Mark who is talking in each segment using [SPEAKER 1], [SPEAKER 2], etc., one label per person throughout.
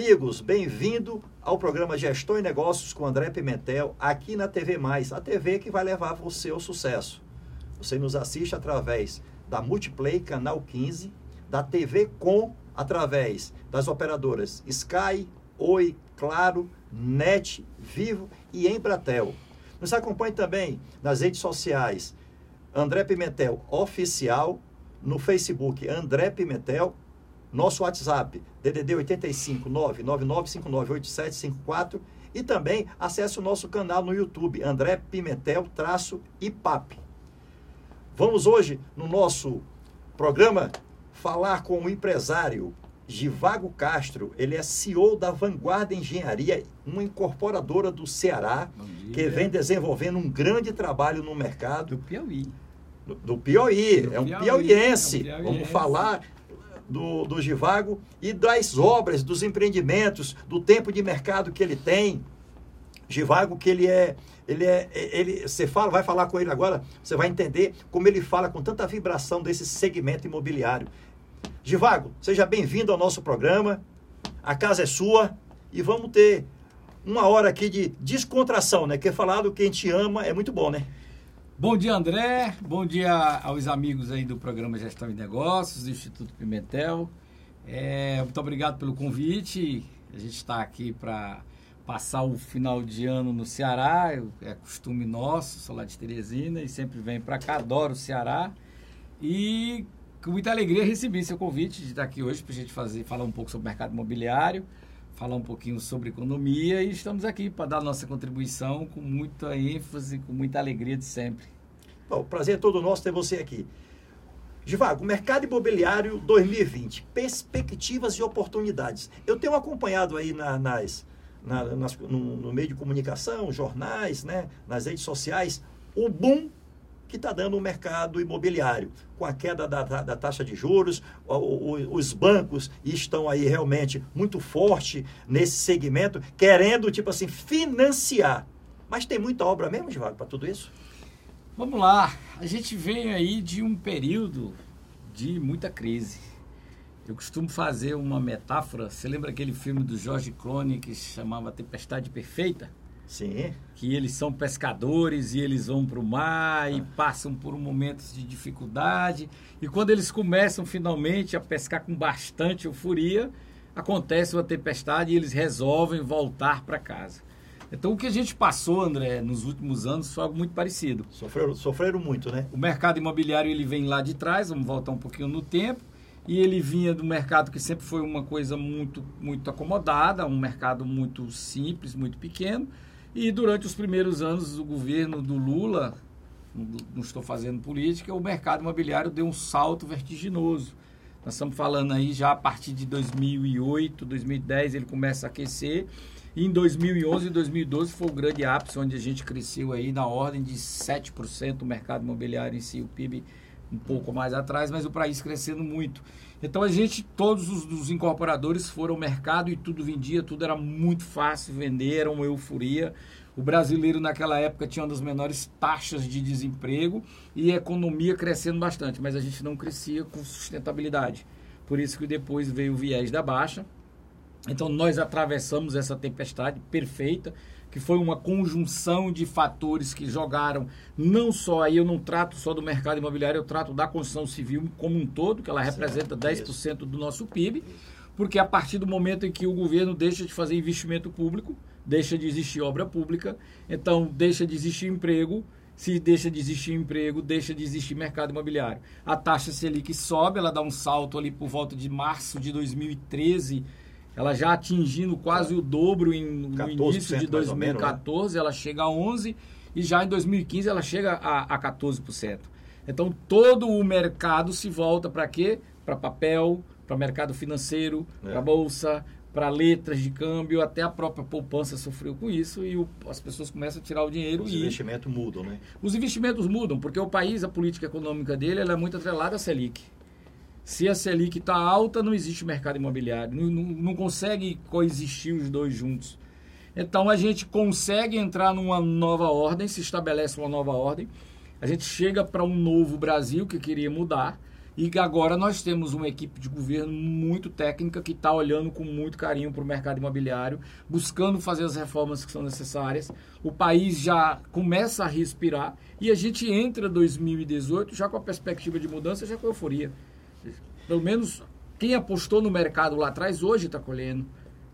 [SPEAKER 1] Amigos, bem-vindo ao programa Gestão e Negócios com André Pimentel, aqui na TV Mais, a TV que vai levar você ao sucesso. Você nos assiste através da Multiplay, canal 15, da TV Com, através das operadoras Sky, Oi, Claro, NET, Vivo e Embratel. Nos acompanhe também nas redes sociais André Pimentel Oficial, no Facebook André Pimentel nosso WhatsApp, DDD 85 999598754 e também acesse o nosso canal no YouTube, André Pimentel traço IPAP. Vamos hoje, no nosso programa, falar com o empresário Givago Castro. Ele é CEO da Vanguarda Engenharia, uma incorporadora do Ceará, que vem desenvolvendo um grande trabalho no mercado.
[SPEAKER 2] Do Piauí.
[SPEAKER 1] Do, do Piauí, do é um Piauí, piauiense. É um piauiense. Vamos falar do, do Givago e das obras, dos empreendimentos, do tempo de mercado que ele tem. Givago, que ele é, ele é, ele, você fala, vai falar com ele agora, você vai entender como ele fala com tanta vibração desse segmento imobiliário. Givago, seja bem-vindo ao nosso programa. A casa é sua e vamos ter uma hora aqui de descontração, né? Que falar do que a gente ama é muito bom, né?
[SPEAKER 2] Bom dia, André. Bom dia aos amigos aí do programa Gestão e Negócios do Instituto Pimentel. É, muito obrigado pelo convite. A gente está aqui para passar o final de ano no Ceará. É costume nosso, sou lá de Teresina e sempre venho para cá. Adoro o Ceará. E com muita alegria recebi seu convite de estar aqui hoje para a gente fazer, falar um pouco sobre o mercado imobiliário falar um pouquinho sobre economia e estamos aqui para dar nossa contribuição com muita ênfase, com muita alegria de sempre.
[SPEAKER 1] Bom, prazer é todo nosso ter você aqui. Givago, mercado imobiliário 2020, perspectivas e oportunidades. Eu tenho acompanhado aí na, nas, na, nas, no, no, meio de comunicação, jornais, né, nas redes sociais, o boom que está dando o mercado imobiliário. Com a queda da, da, da taxa de juros, o, o, os bancos estão aí realmente muito forte nesse segmento, querendo, tipo assim, financiar. Mas tem muita obra mesmo, Givago, para tudo isso?
[SPEAKER 2] Vamos lá. A gente vem aí de um período de muita crise. Eu costumo fazer uma metáfora. Você lembra aquele filme do George Clooney que se chamava Tempestade Perfeita?
[SPEAKER 1] Sim.
[SPEAKER 2] Que eles são pescadores e eles vão para o mar e passam por momentos de dificuldade. E quando eles começam finalmente a pescar com bastante euforia, acontece uma tempestade e eles resolvem voltar para casa. Então, o que a gente passou, André, nos últimos anos foi algo muito parecido.
[SPEAKER 1] Sofreram, sofreram muito, né?
[SPEAKER 2] O mercado imobiliário ele vem lá de trás, vamos voltar um pouquinho no tempo, e ele vinha do mercado que sempre foi uma coisa muito, muito acomodada, um mercado muito simples, muito pequeno e durante os primeiros anos do governo do Lula, não estou fazendo política, o mercado imobiliário deu um salto vertiginoso. Nós estamos falando aí já a partir de 2008, 2010 ele começa a aquecer. E em 2011 e 2012 foi o grande ápice, onde a gente cresceu aí na ordem de 7% o mercado imobiliário em si, o PIB um pouco mais atrás, mas o país crescendo muito. Então a gente, todos os, os, incorporadores foram ao mercado e tudo vendia, tudo era muito fácil vender, era uma euforia. O brasileiro naquela época tinha uma das menores taxas de desemprego e a economia crescendo bastante, mas a gente não crescia com sustentabilidade. Por isso que depois veio o viés da baixa. Então nós atravessamos essa tempestade perfeita que foi uma conjunção de fatores que jogaram não só aí eu não trato só do mercado imobiliário, eu trato da construção civil como um todo, que ela representa 10% do nosso PIB, porque a partir do momento em que o governo deixa de fazer investimento público, deixa de existir obra pública, então deixa de existir emprego, se deixa de existir emprego, deixa de existir mercado imobiliário. A taxa Selic sobe, ela dá um salto ali por volta de março de 2013 ela já atingindo quase o dobro em, no início de 2014, menos, né? ela chega a 11% e já em 2015 ela chega a, a 14%. Então todo o mercado se volta para quê? Para papel, para mercado financeiro, é. para bolsa, para letras de câmbio, até a própria poupança sofreu com isso e o, as pessoas começam a tirar o dinheiro
[SPEAKER 1] Os
[SPEAKER 2] e...
[SPEAKER 1] investimentos mudam, né?
[SPEAKER 2] Os investimentos mudam, porque o país, a política econômica dele, ela é muito atrelada à Selic. Se a Selic está alta, não existe mercado imobiliário. Não, não, não, consegue coexistir os dois juntos. Então a gente consegue entrar numa nova ordem, se estabelece uma nova ordem. A gente chega para um novo Brasil que queria mudar. E agora nós temos uma equipe de governo muito técnica que está olhando com muito carinho para o mercado imobiliário, buscando fazer as reformas que são necessárias. O país já começa a respirar e a gente entra 2018 já com a perspectiva de mudança, já com euforia. Pelo menos quem apostou no mercado lá atrás hoje está colhendo.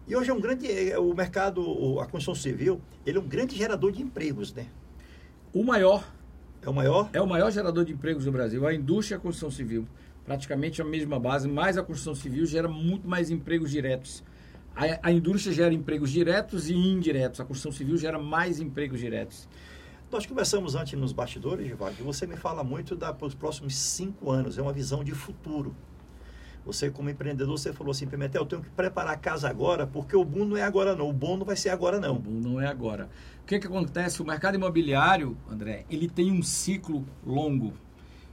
[SPEAKER 1] E hoje é um grande. É, o mercado, a construção civil, ele é um grande gerador de empregos, né?
[SPEAKER 2] O maior.
[SPEAKER 1] É o maior?
[SPEAKER 2] É o maior gerador de empregos no Brasil. A indústria e a construção civil. Praticamente a mesma base, mas a construção civil gera muito mais empregos diretos. A, a indústria gera empregos diretos e indiretos. A construção civil gera mais empregos diretos.
[SPEAKER 1] Nós conversamos antes nos bastidores, Givaldo, você me fala muito para os próximos cinco anos. É uma visão de futuro. Você, como empreendedor, você falou assim, Pimentel, eu tenho que preparar a casa agora, porque o boom não é agora não. O bom não vai ser agora não.
[SPEAKER 2] O boom não é agora. O que, que acontece? O mercado imobiliário, André, ele tem um ciclo longo.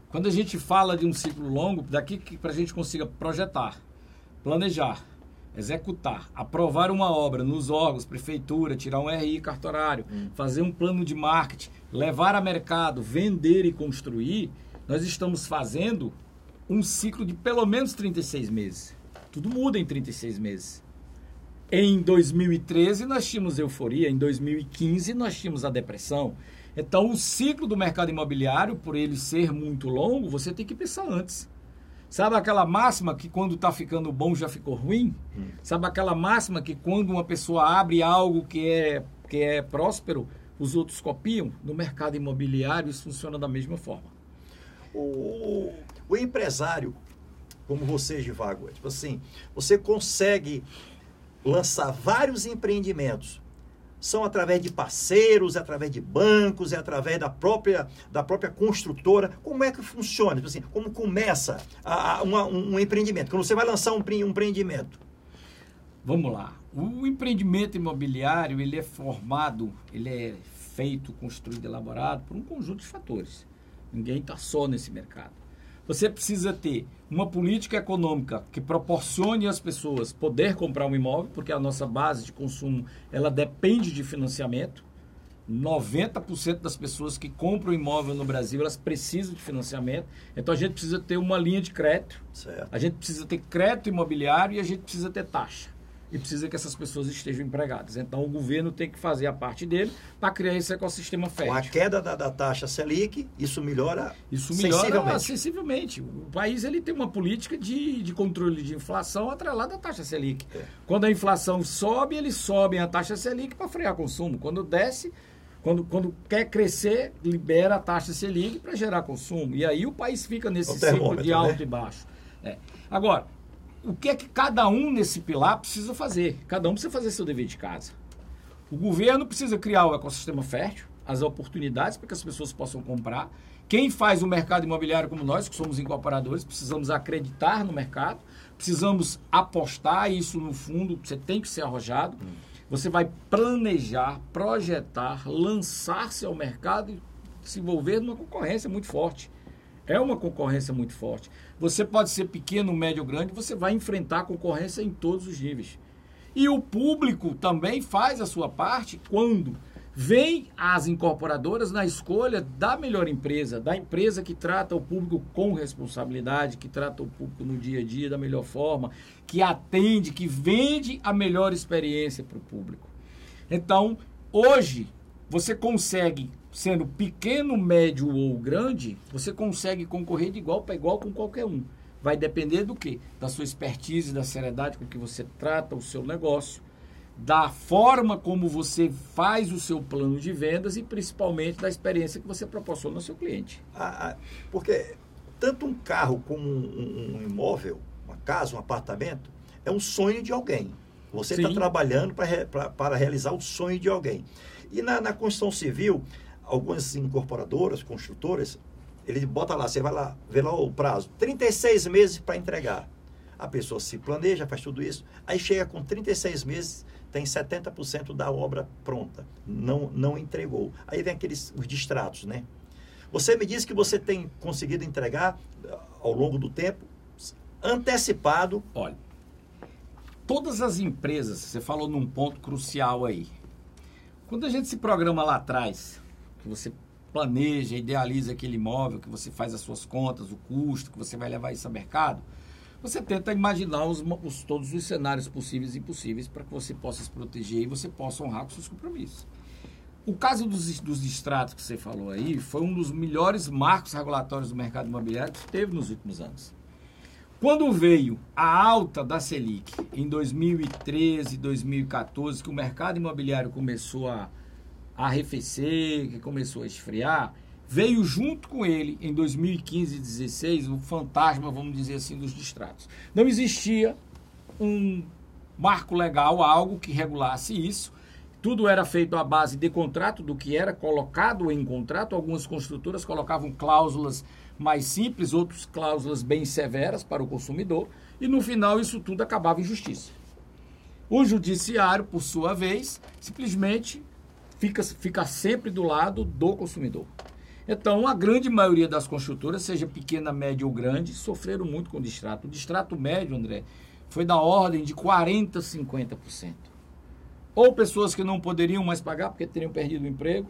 [SPEAKER 2] Quando a gente fala de um ciclo longo, daqui para a gente consiga projetar, planejar, executar, aprovar uma obra nos órgãos, prefeitura, tirar um RI cartorário, hum. fazer um plano de marketing, levar a mercado, vender e construir, nós estamos fazendo um ciclo de pelo menos 36 meses. Tudo muda em 36 meses. Em 2013 nós tínhamos euforia, em 2015 nós tínhamos a depressão. Então o ciclo do mercado imobiliário, por ele ser muito longo, você tem que pensar antes. Sabe aquela máxima que quando está ficando bom já ficou ruim? Hum. Sabe aquela máxima que quando uma pessoa abre algo que é, que é próspero, os outros copiam? No mercado imobiliário isso funciona da mesma forma.
[SPEAKER 1] O, o empresário, como você, Givago, é tipo assim, você consegue lançar vários empreendimentos. São através de parceiros, é através de bancos, é através da própria, da própria construtora. Como é que funciona? Tipo assim, como começa a, a, uma, um, um empreendimento? Quando você vai lançar um, um empreendimento?
[SPEAKER 2] Vamos lá. O empreendimento imobiliário, ele é formado, ele é feito, construído, elaborado por um conjunto de fatores. Ninguém está só nesse mercado. Você precisa ter uma política econômica que proporcione às pessoas poder comprar um imóvel, porque a nossa base de consumo ela depende de financiamento. 90% das pessoas que compram imóvel no Brasil, elas precisam de financiamento. Então a gente precisa ter uma linha de crédito. Certo. A gente precisa ter crédito imobiliário e a gente precisa ter taxa e precisa que essas pessoas estejam empregadas. Então, o governo tem que fazer a parte dele para criar esse ecossistema fértil.
[SPEAKER 1] Com a queda da, da, taxa Selic, isso melhora
[SPEAKER 2] Isso melhora sensivelmente. sensivelmente. O país ele tem uma política de, de controle de inflação atrelada à taxa Selic. É. Quando a inflação sobe, eles sobem a taxa Selic para frear consumo. Quando desce, quando, quando quer crescer, libera a taxa Selic para gerar consumo. E aí o país fica nesse ciclo de alto né? e baixo. É. Agora, o que é que cada um nesse pilar precisa fazer? Cada um precisa fazer seu dever de casa. O governo precisa criar o ecossistema fértil, as oportunidades para que as pessoas possam comprar. Quem faz o mercado imobiliário como nós, que somos incorporadores, precisamos acreditar no mercado, precisamos apostar isso no fundo, você tem que ser arrojado. Você vai planejar, projetar, lançar-se ao mercado e se envolver numa concorrência muito forte. É uma concorrência muito forte. Você pode ser pequeno, médio, grande, você vai enfrentar concorrência em todos os níveis. E o público também faz a sua parte quando vem as incorporadoras na escolha da melhor empresa, da empresa que trata o público com responsabilidade, que trata o público no dia a dia da melhor forma, que atende, que vende a melhor experiência para o público. Então, hoje, você consegue sendo pequeno, médio ou grande, você consegue concorrer de igual para igual com qualquer um. Vai depender do quê? Da sua expertise, da seriedade com que você trata o seu negócio, da forma como você faz o seu plano de vendas e principalmente da experiência que você proporciona ao seu cliente.
[SPEAKER 1] Ah, ah porque tanto um carro como um, um, imóvel, uma casa, um apartamento, é um sonho de alguém. Você está trabalhando para realizar o sonho de alguém. E na, na construção civil, algumas incorporadoras, construtoras, ele bota lá, você vai lá, vê lá o prazo, 36 meses para entregar. A pessoa se planeja, faz tudo isso, aí chega com 36 meses, tem 70% da obra pronta, não, não entregou. Aí vem aqueles os distratos, né? Você me disse que você tem conseguido entregar ao longo do tempo, antecipado.
[SPEAKER 2] Olha, todas as empresas, você falou num ponto crucial aí. Quando a gente se programa lá atrás, que você planeja, idealiza aquele imóvel, que você faz as suas contas, o custo, que você vai levar isso ao mercado, você tenta imaginar os, os, todos os cenários possíveis e impossíveis para que você possa se proteger e você possa honrar com seus compromissos. O caso dos, dos distratos que você falou aí foi um dos melhores marcos regulatórios do mercado imobiliário que teve nos últimos anos. Quando veio a alta da Selic em 2013, 2014, que o mercado imobiliário começou a, a arrefecer, que começou a esfriar, veio junto com ele, em 2015 e 2016, o fantasma, vamos dizer assim, dos distratos. Não existia um marco legal, algo que regulasse isso, tudo era feito à base de contrato, do que era colocado em contrato. Algumas construtoras colocavam cláusulas mais simples, outras cláusulas bem severas para o consumidor. E no final isso tudo acabava em justiça. O judiciário, por sua vez, simplesmente fica, fica sempre do lado do consumidor. Então, a grande maioria das construtoras, seja pequena, média ou grande, sofreram muito com o distrato. O distrato médio, André, foi da ordem de 40%, 50% ou pessoas que não poderiam mais pagar porque teriam perdido o emprego,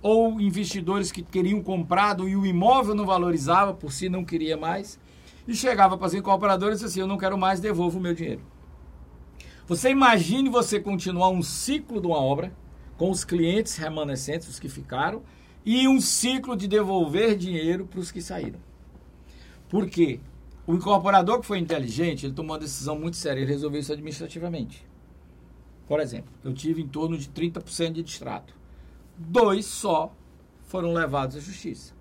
[SPEAKER 2] ou investidores que queriam comprado e o imóvel não valorizava, por si não queria mais, e chegava para os incorporadores e disse assim: Eu não quero mais, devolvo o meu dinheiro. Você imagine você continuar um ciclo de uma obra com os clientes remanescentes, os que ficaram, e um ciclo de devolver dinheiro para os que saíram. Por quê? O incorporador que foi inteligente, ele tomou uma decisão muito séria, ele resolveu isso administrativamente. Por exemplo, eu tive em torno de 30% de distrato. Dois só foram levados à justiça.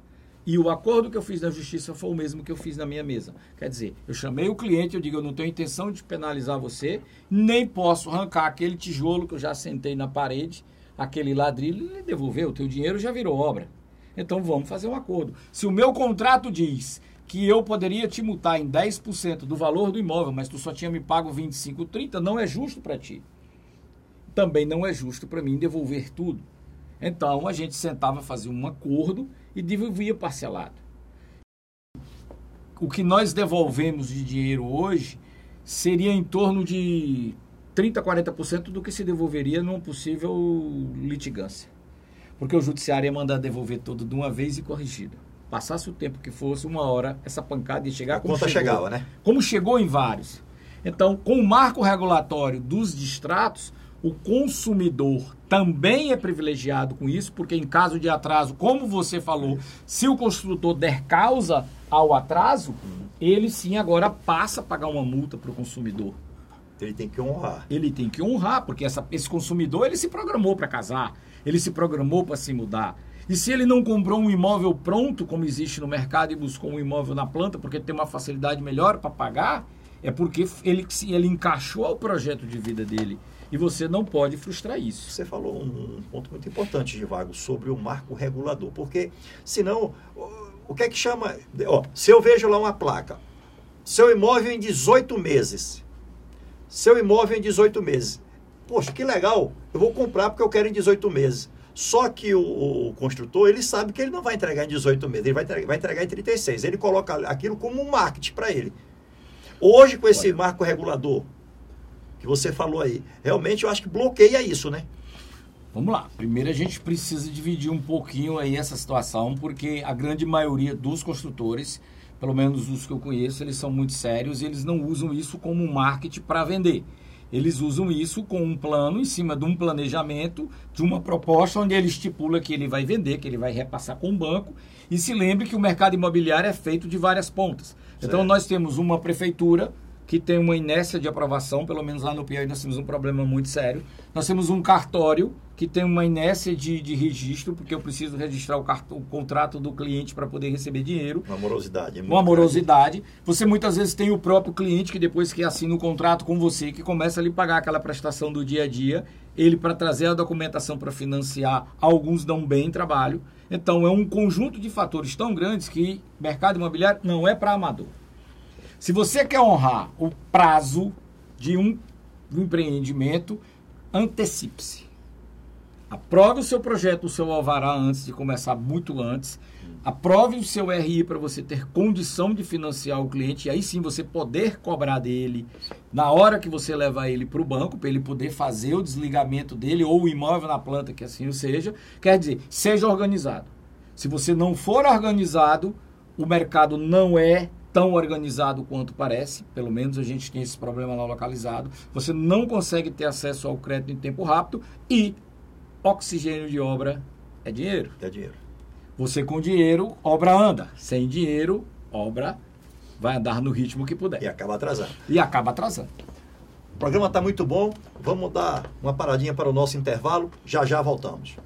[SPEAKER 2] E o acordo que eu fiz na justiça foi o mesmo que eu fiz na minha mesa. Quer dizer, eu chamei o cliente, eu digo, eu não tenho intenção de penalizar você, nem posso arrancar aquele tijolo que eu já sentei na parede, aquele ladrilho, e devolver, o teu dinheiro já virou obra. Então vamos fazer um acordo. Se o meu contrato diz que eu poderia te multar em 10% do valor do imóvel, mas tu só tinha me pago 25, 30, não é justo para ti também não é justo para mim devolver tudo. Então a gente sentava, fazia um acordo e devolvia parcelado. O que nós devolvemos de dinheiro hoje seria em torno de 30, 40% do que se devolveria numa possível litigância. Porque o judiciário ia mandar devolver tudo de uma vez e corrigido. Passasse o tempo que fosse, uma hora, essa pancada ia chegar.
[SPEAKER 1] A como conta chegou, chegava, né?
[SPEAKER 2] Como chegou em vários. Então, com o marco regulatório dos distratos, o consumidor também é privilegiado com isso, porque em caso de atraso, como você falou, se o construtor der causa ao atraso, ele sim agora passa a pagar uma multa para o consumidor.
[SPEAKER 1] Ele tem que honrar.
[SPEAKER 2] Ele tem que honrar, porque essa, esse consumidor ele se programou para casar, ele se programou para se mudar. E se ele não comprou um imóvel pronto, como existe no mercado, e buscou um imóvel na planta, porque tem uma facilidade melhor para pagar, é porque ele, ele encaixou ao projeto de vida dele. E você não pode frustrar isso.
[SPEAKER 1] Você falou um ponto muito importante, Givago, sobre o marco regulador. Porque, senão, o que é que chama. Ó, se eu vejo lá uma placa, seu imóvel em 18 meses. Seu imóvel em 18 meses. Poxa, que legal, eu vou comprar porque eu quero em 18 meses. Só que o, o, construtor, ele sabe que ele não vai entregar em 18 meses, ele vai entregar, vai entregar em 36. Ele coloca aquilo como um marketing para ele. Hoje, com esse marco regulador, que você falou aí. Realmente eu acho que bloqueia isso, né?
[SPEAKER 2] Vamos lá. Primeiro a gente precisa dividir um pouquinho aí essa situação, porque a grande maioria dos construtores, pelo menos os que eu conheço, eles são muito sérios e eles não usam isso como marketing para vender. Eles usam isso com um plano em cima de um planejamento, de uma proposta onde ele estipula que ele vai vender, que ele vai repassar com o banco. E se lembre que o mercado imobiliário é feito de várias pontas. Então, certo. Então nós temos uma prefeitura que tem uma inércia de aprovação, pelo menos lá no Piauí nós temos um problema muito sério. Nós temos um cartório que tem uma inércia de, de registro, porque eu preciso registrar o, o contrato do cliente para poder receber dinheiro.
[SPEAKER 1] Uma morosidade.
[SPEAKER 2] Uma morosidade. Você muitas vezes tem o próprio cliente que depois que assina o contrato com você, que começa a lhe pagar aquela prestação do dia a dia, ele para trazer a documentação para financiar, alguns dão bem trabalho. Então é um conjunto de fatores tão grandes que mercado imobiliário não é para amador. Se você quer honrar o prazo de um, empreendimento, antecipe-se. Aprove o seu projeto, o seu alvará antes de começar, muito antes. Aprove o seu RI para você ter condição de financiar o cliente e aí sim você poder cobrar dele na hora que você levar ele para o banco, para ele poder fazer o desligamento dele ou o imóvel na planta, que assim seja. Quer dizer, seja organizado. Se você não for organizado, o mercado não é tão organizado quanto parece, pelo menos a gente tem esse problema lá localizado. Você não consegue ter acesso ao crédito em tempo rápido e oxigênio de obra é dinheiro.
[SPEAKER 1] É dinheiro.
[SPEAKER 2] Você com dinheiro, obra anda. Sem dinheiro, obra vai andar no ritmo que puder.
[SPEAKER 1] E acaba atrasando.
[SPEAKER 2] E acaba atrasando.
[SPEAKER 1] O programa está muito bom. Vamos dar uma paradinha para o nosso intervalo. Já já voltamos.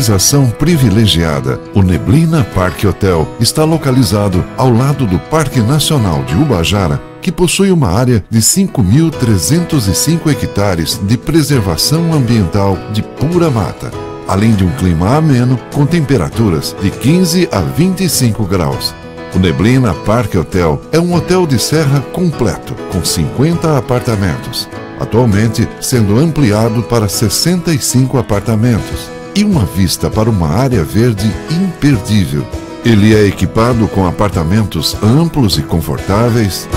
[SPEAKER 3] Localização privilegiada, o Neblina Parque Hotel está localizado ao lado do Parque Nacional de Ubajara, que possui uma área de 5.305 hectares de preservação ambiental de pura mata, além de um clima ameno com temperaturas de 15 a 25 graus. O Neblina Parque Hotel é um hotel de serra completo, com 50 apartamentos, atualmente sendo ampliado para 65 apartamentos e uma vista para uma área verde imperdível. Ele é equipado com apartamentos amplos e confortáveis,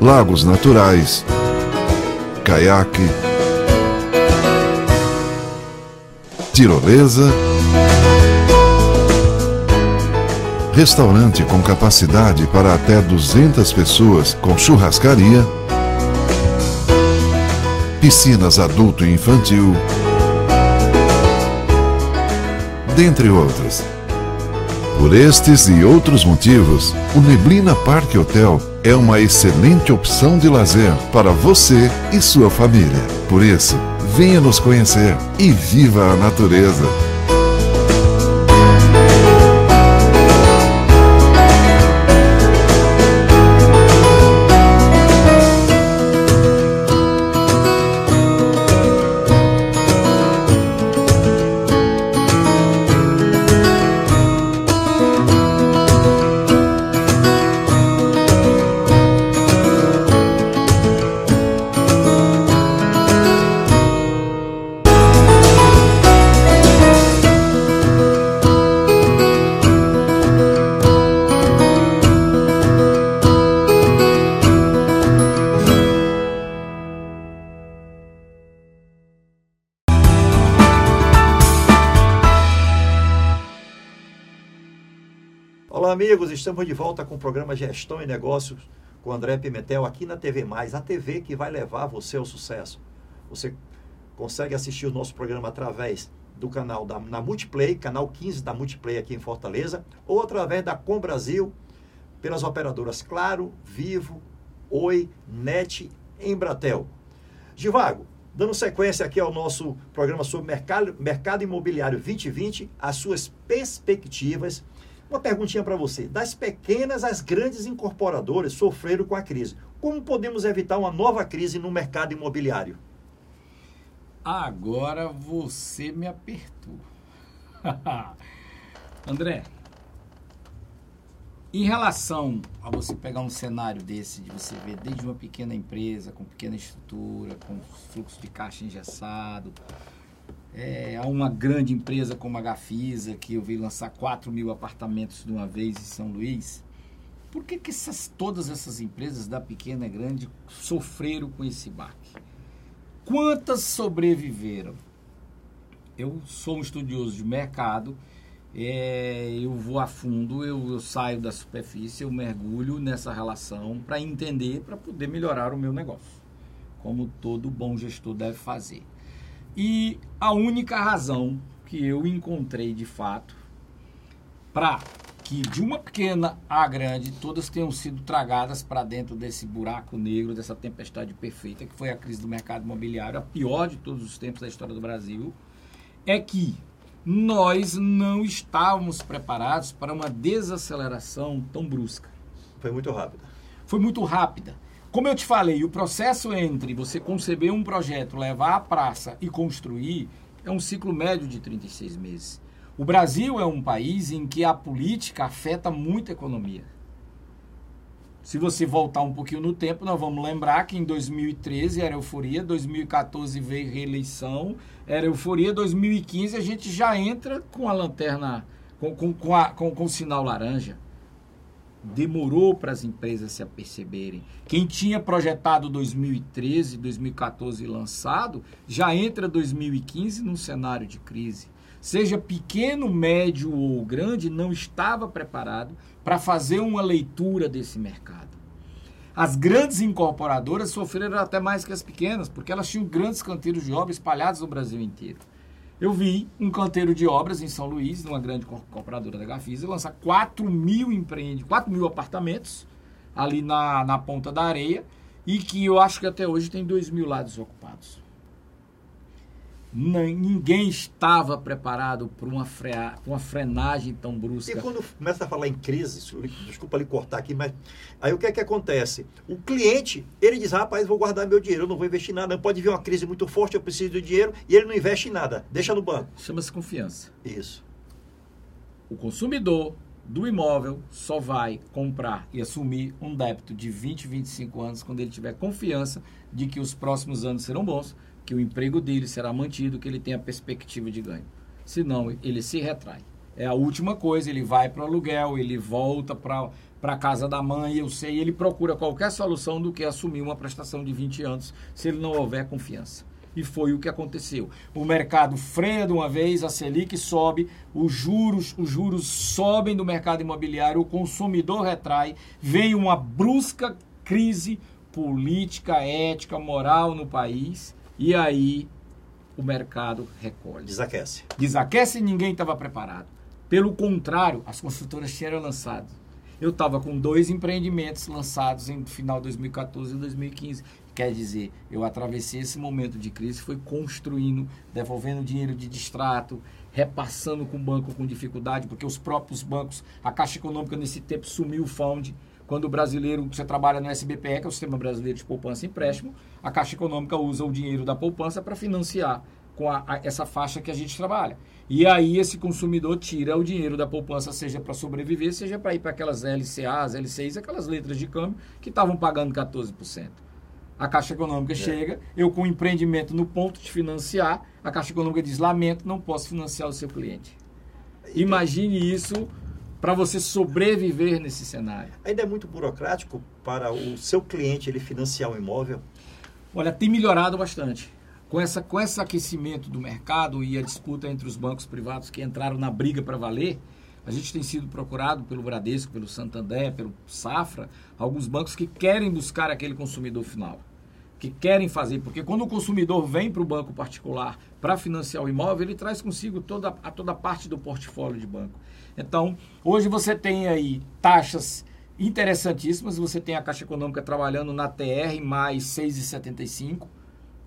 [SPEAKER 3] lagos naturais, caiaque, tirolesa, restaurante com capacidade para até 200 pessoas com churrascaria piscinas adulto e infantil, dentre outras. Por estes e outros motivos, o Neblina Parque Hotel é uma excelente opção de lazer para você e sua família. Por isso, venha nos conhecer e viva a natureza.
[SPEAKER 1] Estamos de volta com o programa Gestão e Negócios com André Pimentel aqui na TV Mais, a TV que vai levar você ao sucesso. Você consegue assistir o nosso programa através do canal da na Multiplay, canal 15 da Multiplay aqui em Fortaleza, ou através da Com Brasil, pelas operadoras Claro, Vivo, Oi, Net, Embratel. Givago, dando sequência aqui ao nosso programa sobre mercado, mercado imobiliário 2020, as suas perspectivas uma perguntinha para você. Das pequenas às grandes incorporadoras sofreram com a crise. Como podemos evitar uma nova crise no mercado imobiliário?
[SPEAKER 2] Agora você me apertou. André, em relação a você pegar um cenário desse, de você ver desde uma pequena empresa, com pequena estrutura, com fluxo de caixa engessado, é, a uma grande empresa como a Gafisa, que eu vi lançar 4 mil apartamentos de uma vez em São Luís, por que, que essas, todas essas empresas, da pequena e grande, sofreram com esse baque? Quantas sobreviveram? Eu sou um estudioso de mercado, é, eu vou a fundo, eu, eu saio da superfície, eu mergulho nessa relação para entender, para poder melhorar o meu negócio, como todo bom gestor deve fazer. E a única razão que eu encontrei de fato para que de uma pequena a grande todas tenham sido tragadas para dentro desse buraco negro, dessa tempestade perfeita que foi a crise do mercado imobiliário, a pior de todos os tempos da história do Brasil, é que nós não estávamos preparados para uma desaceleração tão brusca.
[SPEAKER 1] Foi muito rápida.
[SPEAKER 2] Foi muito rápida como eu te falei, o processo entre você conceber um projeto, levar à praça e construir é um ciclo médio de 36 meses. O Brasil é um país em que a política afeta muito a economia. Se você voltar um pouquinho no tempo, nós vamos lembrar que em 2013 era euforia, 2014 veio reeleição, era euforia, 2015 a gente já entra com a lanterna, com, com, com, a, com, com o sinal laranja. Demorou para as empresas se aperceberem. Quem tinha projetado 2013, 2014 lançado, já entra 2015 num cenário de crise. Seja pequeno, médio ou grande, não estava preparado para fazer uma leitura desse mercado. As grandes incorporadoras sofreram até mais que as pequenas, porque elas tinham grandes canteiros de obras espalhados no Brasil inteiro. Eu vi um canteiro de obras em São Luís, numa grande incorporadora da Gafisa, lançar 4 mil empreende, 4 mil apartamentos ali na, na ponta da areia e que eu acho que até hoje tem 2 mil lá desocupados ninguém estava preparado para uma, frea, uma frenagem tão brusca.
[SPEAKER 1] E quando começa a falar em crise, desculpa lhe cortar aqui, mas aí o que é que acontece? O cliente, ele diz, rapaz, vou guardar meu dinheiro, eu não vou investir em nada, pode vir uma crise muito forte, eu preciso de dinheiro, e ele não investe em nada, deixa no banco.
[SPEAKER 2] Chama-se confiança.
[SPEAKER 1] Isso.
[SPEAKER 2] O consumidor do imóvel só vai comprar e assumir um débito de 20, 25 anos quando ele tiver confiança de que os próximos anos serão bons, que o emprego dele será mantido, que ele tenha perspectiva de ganho. Senão, ele se retrai. É a última coisa, ele vai para o aluguel, ele volta para a casa da mãe, eu sei, ele procura qualquer solução do que assumir uma prestação de 20 anos, se ele não houver confiança. E foi o que aconteceu. O mercado freia de uma vez, a Selic sobe, os juros, os juros sobem do mercado imobiliário, o consumidor retrai, vem uma brusca crise política, ética, moral no país e aí o mercado recolhe.
[SPEAKER 1] Desaquece.
[SPEAKER 2] Desaquece e ninguém estava preparado. Pelo contrário, as construtoras tinham lançado. Eu estava com dois empreendimentos lançados em final de 2014 e 2015. Quer dizer, eu atravessei esse momento de crise, foi construindo, devolvendo dinheiro de distrato, repassando com o banco com dificuldade, porque os próprios bancos, a Caixa Econômica nesse tempo sumiu o fundo quando o brasileiro, você trabalha no SBPE, que é o Sistema Brasileiro de Poupança e Empréstimo, a Caixa Econômica usa o dinheiro da poupança para financiar com a, a, essa faixa que a gente trabalha. E aí esse consumidor tira o dinheiro da poupança, seja para sobreviver, seja para ir para aquelas LCAs, LCIs, aquelas letras de câmbio que estavam pagando 14%. A Caixa Econômica é. chega, eu com empreendimento no ponto de financiar, a Caixa Econômica diz, lamento, não posso financiar o seu cliente. Imagine isso para você sobreviver nesse cenário.
[SPEAKER 1] Ainda é muito burocrático para o seu cliente ele financiar um imóvel?
[SPEAKER 2] Olha, tem melhorado bastante. Com, essa, com esse aquecimento do mercado e a disputa entre os bancos privados que entraram na briga para valer, a gente tem sido procurado pelo Bradesco, pelo Santander, pelo Safra, alguns bancos que querem buscar aquele consumidor final que querem fazer, porque quando o consumidor vem para o banco particular para financiar o imóvel, ele traz consigo toda a toda parte do portfólio de banco. Então, hoje você tem aí taxas interessantíssimas, você tem a Caixa Econômica trabalhando na TR mais 6,75,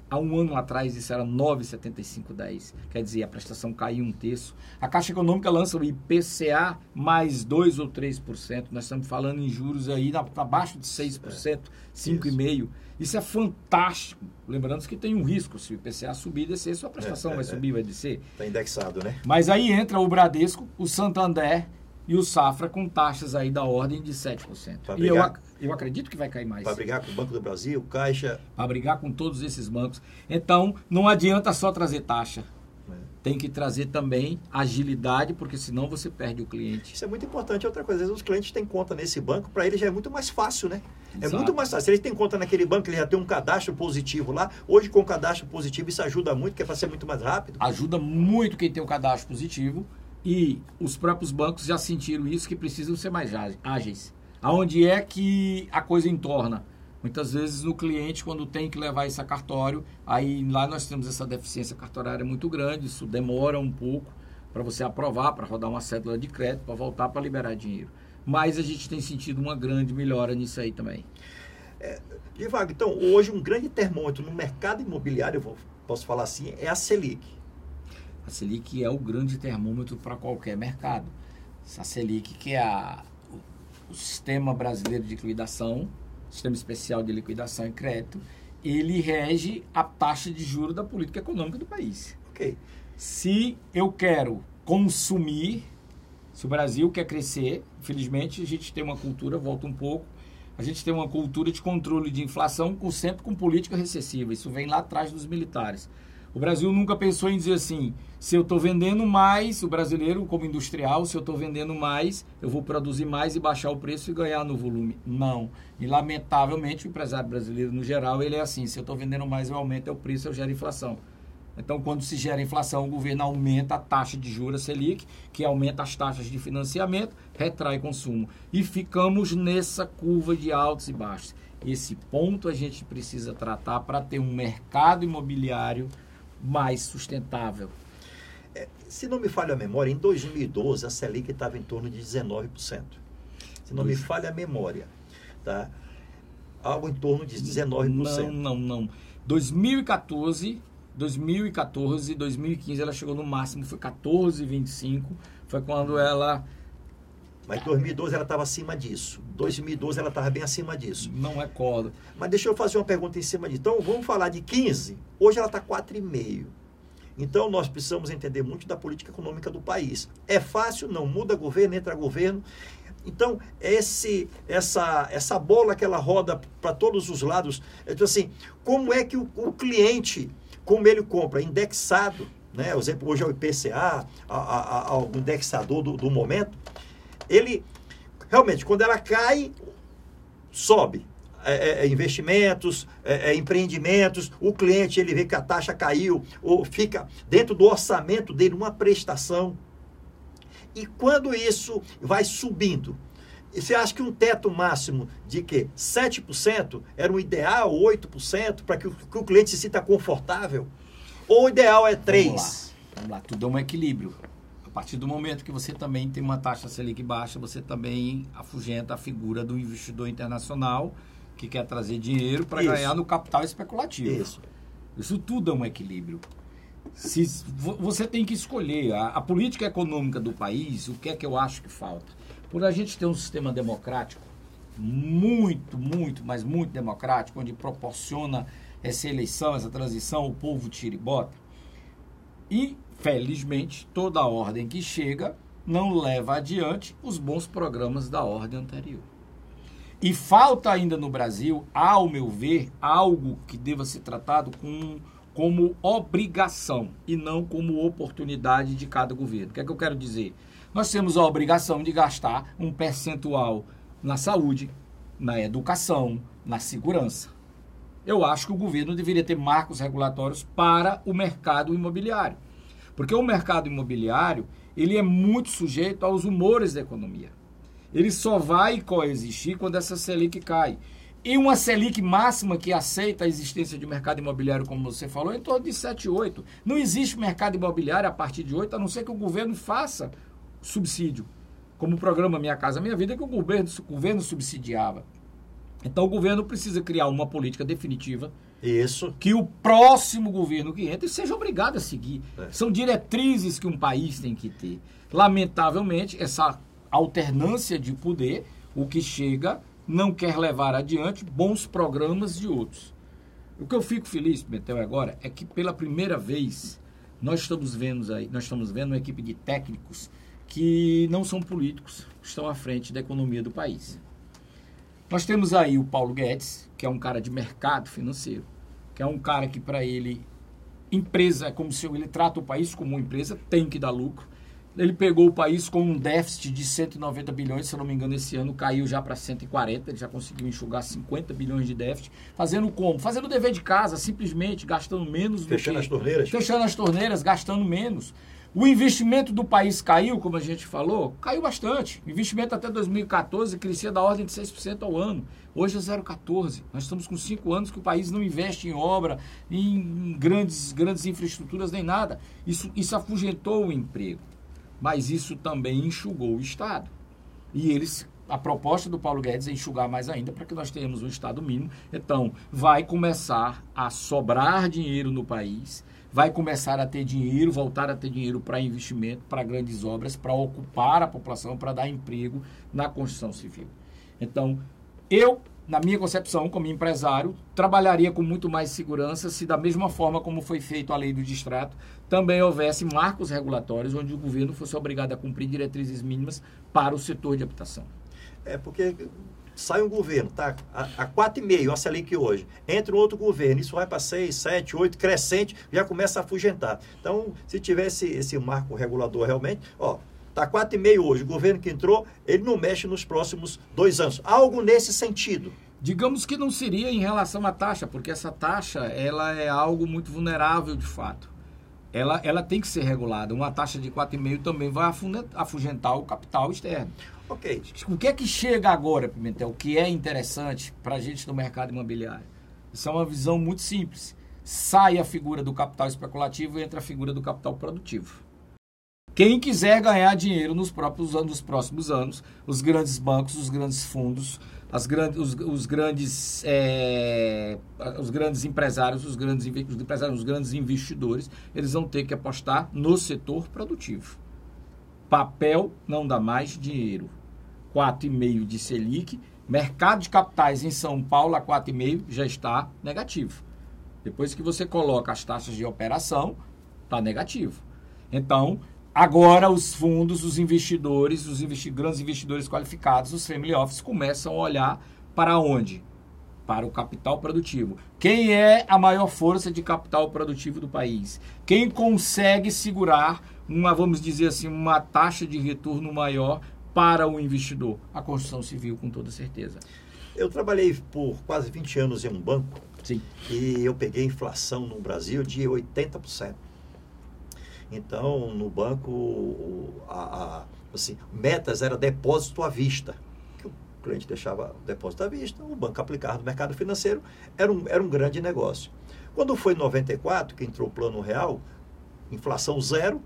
[SPEAKER 2] Há um ano atrás isso era 9,7510. Quer dizer, a prestação caiu um terço. A Caixa Econômica lança o IPCA mais 2 ou 3%. Nós estamos falando em juros aí abaixo de 6%, 5,5%. Isso é fantástico. Lembrando que tem um risco. Se o IPCA subir e descer, sua prestação é, é, vai subir, vai descer.
[SPEAKER 1] Está indexado, né?
[SPEAKER 2] Mas aí entra o Bradesco, o Santander e o Safra com taxas aí da ordem de 7%. e eu, eu acredito que vai cair mais.
[SPEAKER 1] Para brigar com o Banco do Brasil, Caixa.
[SPEAKER 2] Para brigar com todos esses bancos. Então, não adianta só trazer taxa. É. Tem que trazer também agilidade, porque senão você perde o cliente.
[SPEAKER 1] Isso é muito importante. Outra coisa, às vezes os clientes têm conta nesse banco, para eles já é muito mais fácil, né? É Exato. É muito mais fácil. Se eles têm conta naquele banco, ele já tem um cadastro positivo lá. Hoje, com o cadastro positivo, isso ajuda muito, que é para ser muito mais rápido.
[SPEAKER 2] Ajuda muito quem tem o cadastro positivo e os próprios bancos já sentiram isso, que precisam ser mais ágeis. Aonde é que a coisa entorna? Muitas vezes no cliente, quando tem que levar isso a cartório, aí lá nós temos essa deficiência cartorária muito grande, isso demora um pouco para você aprovar, para rodar uma cédula de crédito, para voltar para liberar dinheiro. Mas a gente tem sentido uma grande melhora nisso aí também.
[SPEAKER 1] É, Divago, então, hoje um grande termômetro no mercado imobiliário, posso falar assim, é a Selic.
[SPEAKER 2] A Selic é o grande termômetro para qualquer mercado. A Selic, que é a, o, o sistema brasileiro de liquidação, Sistema Especial de Liquidação e Crédito, ele rege a taxa de juros da política econômica do país.
[SPEAKER 1] Ok.
[SPEAKER 2] Se eu quero consumir, se o Brasil quer crescer, infelizmente a gente tem uma cultura, volta um pouco, a gente tem uma cultura de controle de inflação com, sempre com política recessiva. Isso vem lá atrás dos militares. O Brasil nunca pensou em dizer assim: se eu estou vendendo mais, o brasileiro, como industrial, se eu estou vendendo mais, eu vou produzir mais e baixar o preço e ganhar no volume. Não. E, lamentavelmente, o empresário brasileiro, no geral, ele é assim: se eu estou vendendo mais, eu aumento o preço, eu gero inflação. Então, quando se gera inflação, o governo aumenta a taxa de juros Selic, que aumenta as taxas de financiamento, retrai consumo. E ficamos nessa curva de altos e baixos. Esse ponto a gente precisa tratar para ter um mercado imobiliário mais sustentável.
[SPEAKER 1] É, se não me falha a memória, em 2012 a Selic estava em torno de 19%. Se não me falha a memória, tá? Algo em torno de 19%.
[SPEAKER 2] Não, não, não. 2014 2014, 2015 ela chegou no máximo, foi 14,25. Foi quando ela.
[SPEAKER 1] Mas 2012 ela estava acima disso. 2012 ela estava bem acima disso.
[SPEAKER 2] Não é corda.
[SPEAKER 1] Mas deixa eu fazer uma pergunta em cima disso. Então vamos falar de 15. Hoje ela está 4,5. Então nós precisamos entender muito da política econômica do país. É fácil, não muda governo, entra governo. Então, esse, essa, essa bola que ela roda para todos os lados, é tipo assim, como é que o, o cliente como ele compra indexado, né? Hoje é o IPCA, a, a, a, o indexador do, do momento, ele realmente, quando ela cai, sobe. É, é, é investimentos, é, é, empreendimentos, o cliente ele vê que a taxa caiu, ou fica dentro do orçamento dele uma prestação. E quando isso vai subindo, você acha que um teto máximo de que 7% era o ideal, 8%, para que, que, o cliente se sinta confortável? Ou o ideal é 3%?
[SPEAKER 2] Vamos lá, Vamos lá. tudo é um equilíbrio. A partir do momento que você também tem uma taxa Selic baixa, você também afugenta a figura do investidor internacional que quer trazer dinheiro para ganhar no capital especulativo.
[SPEAKER 1] Isso.
[SPEAKER 2] Isso tudo é um equilíbrio. Se, você tem que escolher a, a política econômica do país, o que é que eu acho que falta? Por a gente ter um sistema democrático muito, muito, mas muito democrático, onde proporciona essa eleição, essa transição, o povo tira e bota. E, felizmente, toda ordem que chega não leva adiante os bons programas da ordem anterior. E falta ainda no Brasil, ao meu ver, algo que deva ser tratado com, como obrigação e não como oportunidade de cada governo. O que é que eu quero dizer? nós temos a obrigação de gastar um percentual na saúde, na educação, na segurança. Eu acho que o governo deveria ter marcos regulatórios para o mercado imobiliário. Porque o mercado imobiliário, ele é muito sujeito aos humores da economia. Ele só vai coexistir quando essa Selic cai. E uma Selic máxima que aceita a existência de mercado imobiliário, como você falou, é em torno de 7, 8. Não existe mercado imobiliário a partir de 8, a não ser que o governo faça subsídio, como o programa Minha Casa Minha Vida, que o governo, o governo subsidiava. Então o governo precisa criar uma política definitiva.
[SPEAKER 1] Isso.
[SPEAKER 2] Que o próximo governo que entra seja obrigado a seguir. É. São diretrizes que um país tem que ter. Lamentavelmente, essa alternância de poder, o que chega, não quer levar adiante bons programas de outros. O que eu fico feliz, Betel, agora, é que pela primeira vez nós estamos vendo aí, nós estamos vendo uma equipe de técnicos que não são políticos, estão à frente da economia do país. Nós temos aí o Paulo Guedes, que é um cara de mercado financeiro, que é um cara que para ele empresa é como se ele trata o país como uma empresa, tem que dar lucro. Ele pegou o país com um déficit de 190 bilhões, se eu não me engano, esse ano caiu já para 140, ele já conseguiu enxugar 50 bilhões de déficit. Fazendo como? Fazendo o dever de casa, simplesmente gastando menos
[SPEAKER 1] Fechando
[SPEAKER 2] que,
[SPEAKER 1] as torneiras.
[SPEAKER 2] Fechando as torneiras, gastando menos. O investimento do país caiu, como a gente falou, caiu bastante. O investimento até 2014 crescia da ordem de 6% ao ano. Hoje é 0,14%. Nós estamos com cinco anos que o país não investe em obra, em grandes, grandes infraestruturas, nem nada. Isso, isso afugentou o emprego. Mas isso também enxugou o Estado. E eles a proposta do Paulo Guedes é enxugar mais ainda para que nós tenhamos um Estado mínimo. Então, vai começar a sobrar dinheiro no país vai começar a ter dinheiro, voltar a ter dinheiro para investimento, para grandes obras, para ocupar a população, para dar emprego na construção civil. Então, eu na minha concepção, como empresário, trabalharia com muito mais segurança se, da mesma forma como foi feito a lei do distrato, também houvesse marcos regulatórios onde o governo fosse obrigado a cumprir diretrizes mínimas para o setor de habitação.
[SPEAKER 1] É porque sai um governo, tá? A, a 4,5, a Selic hoje. Entra um outro governo, isso vai para 6, 7, 8, crescente, já começa a afugentar. Então, se tivesse esse marco regulador realmente, ó, Está 4,5 hoje. O governo que entrou, ele não mexe nos próximos dois anos. Algo nesse sentido.
[SPEAKER 2] Digamos que não seria em relação à taxa, porque essa taxa ela é algo muito vulnerável de fato. Ela, ela tem que ser regulada. Uma taxa de 4,5 também vai afugentar o capital externo.
[SPEAKER 1] Ok.
[SPEAKER 2] O que é que chega agora, Pimentel? O que é interessante para a gente no mercado imobiliário? Isso é uma visão muito simples. Sai a figura do capital especulativo e entra a figura do capital produtivo. Quem quiser ganhar dinheiro nos, próprios anos, nos próximos anos, os grandes bancos, os grandes fundos, as grandes, os, os grandes, é, os grandes empresários, os grandes, os empresários, os grandes investidores, eles vão ter que apostar no setor produtivo. Papel não dá mais dinheiro. 4,5 de Selic, mercado de capitais em São Paulo a 4,5 já está negativo. Depois que você coloca as taxas de operação, está negativo. Então, Agora, os fundos, os investidores, os investi grandes investidores qualificados, os family office, começam a olhar para onde? Para o capital produtivo. Quem é a maior força de capital produtivo do país? Quem consegue segurar uma, vamos dizer assim, uma taxa de retorno maior para o investidor? A construção civil, com toda certeza.
[SPEAKER 1] Eu trabalhei por quase 20 anos em um banco
[SPEAKER 2] Sim.
[SPEAKER 1] e eu peguei inflação no Brasil de 80%. Então, no banco, a, a, assim, metas era depósito à vista. Que o cliente deixava o depósito à vista, o banco aplicava no mercado financeiro, era um, era um grande negócio. Quando foi em 94, que entrou o plano real, inflação zero,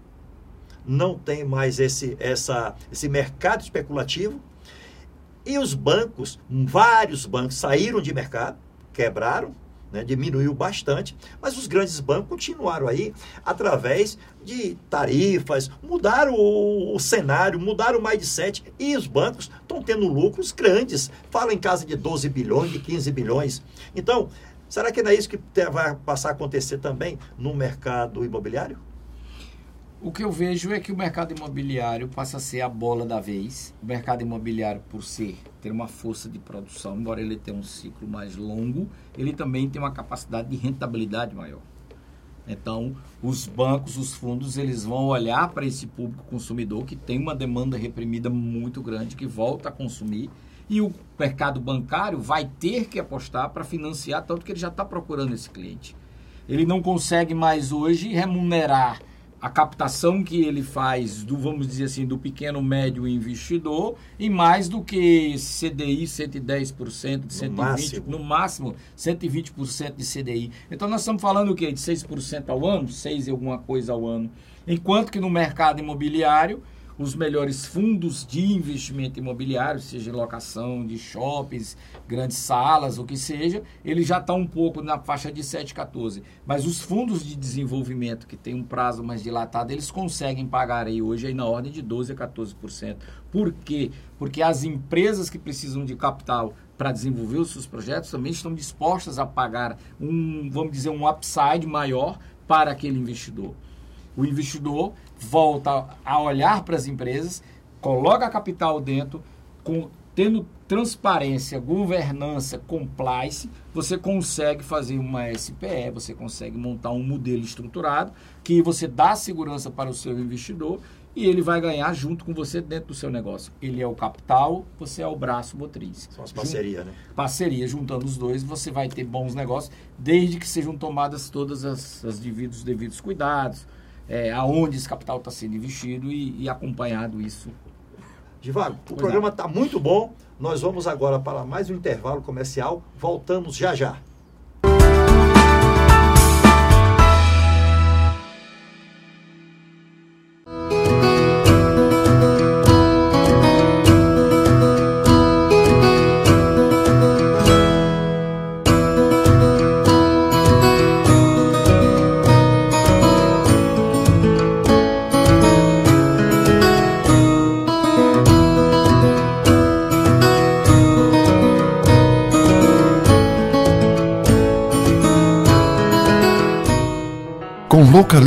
[SPEAKER 1] não tem mais esse, essa, esse mercado especulativo, e os bancos, vários bancos saíram de mercado, quebraram, né, diminuiu bastante, mas os grandes bancos continuaram aí através de tarifas, mudaram o, o cenário, mudaram o mindset e os bancos estão tendo lucros grandes. Fala em casa de 12 bilhões, de 15 bilhões. Então, será que não é isso que vai passar a acontecer também no mercado imobiliário?
[SPEAKER 2] O que eu vejo é que o mercado imobiliário passa a ser a bola da vez. O mercado imobiliário, por ser ter uma força de produção, embora ele tenha um ciclo mais longo, ele também tem uma capacidade de rentabilidade maior. Então, os bancos, os fundos, eles vão olhar para esse público consumidor que tem uma demanda reprimida muito grande, que volta a consumir, e o mercado bancário vai ter que apostar para financiar, tanto que ele já está procurando esse cliente. Ele não consegue mais hoje remunerar a captação que ele faz do, vamos dizer assim, do pequeno médio investidor e mais do que CDI 110% de 120%, no máximo, no máximo 120% de CDI. Então nós estamos falando o quê? De 6% ao ano, 6 e alguma coisa ao ano. Enquanto que no mercado imobiliário os melhores fundos de investimento imobiliário, seja locação de shoppings, grandes salas, o que seja, ele já está um pouco na faixa de 7,14. Mas os fundos de desenvolvimento, que tem um prazo mais dilatado, eles conseguem pagar aí hoje aí na ordem de 12% a 14%. Por quê? Porque as empresas que precisam de capital para desenvolver os seus projetos também estão dispostas a pagar um, vamos dizer, um upside maior para aquele investidor. O investidor volta a olhar para as empresas, coloca capital dentro, com, tendo transparência, governança, compliance, você consegue fazer uma SPE, você consegue montar um modelo estruturado que você dá segurança para o seu investidor e ele vai ganhar junto com você dentro do seu negócio. Ele é o capital, você é o braço motriz.
[SPEAKER 1] São as parcerias, né?
[SPEAKER 2] Parceria, juntando os dois, você vai ter bons negócios, desde que sejam tomadas todas as, as devidos, os devidos cuidados, é, aonde esse capital está sendo investido e, e, acompanhado isso.
[SPEAKER 1] Divago, o pois programa está muito bom. Nós vamos agora para mais um intervalo comercial. Voltamos já já.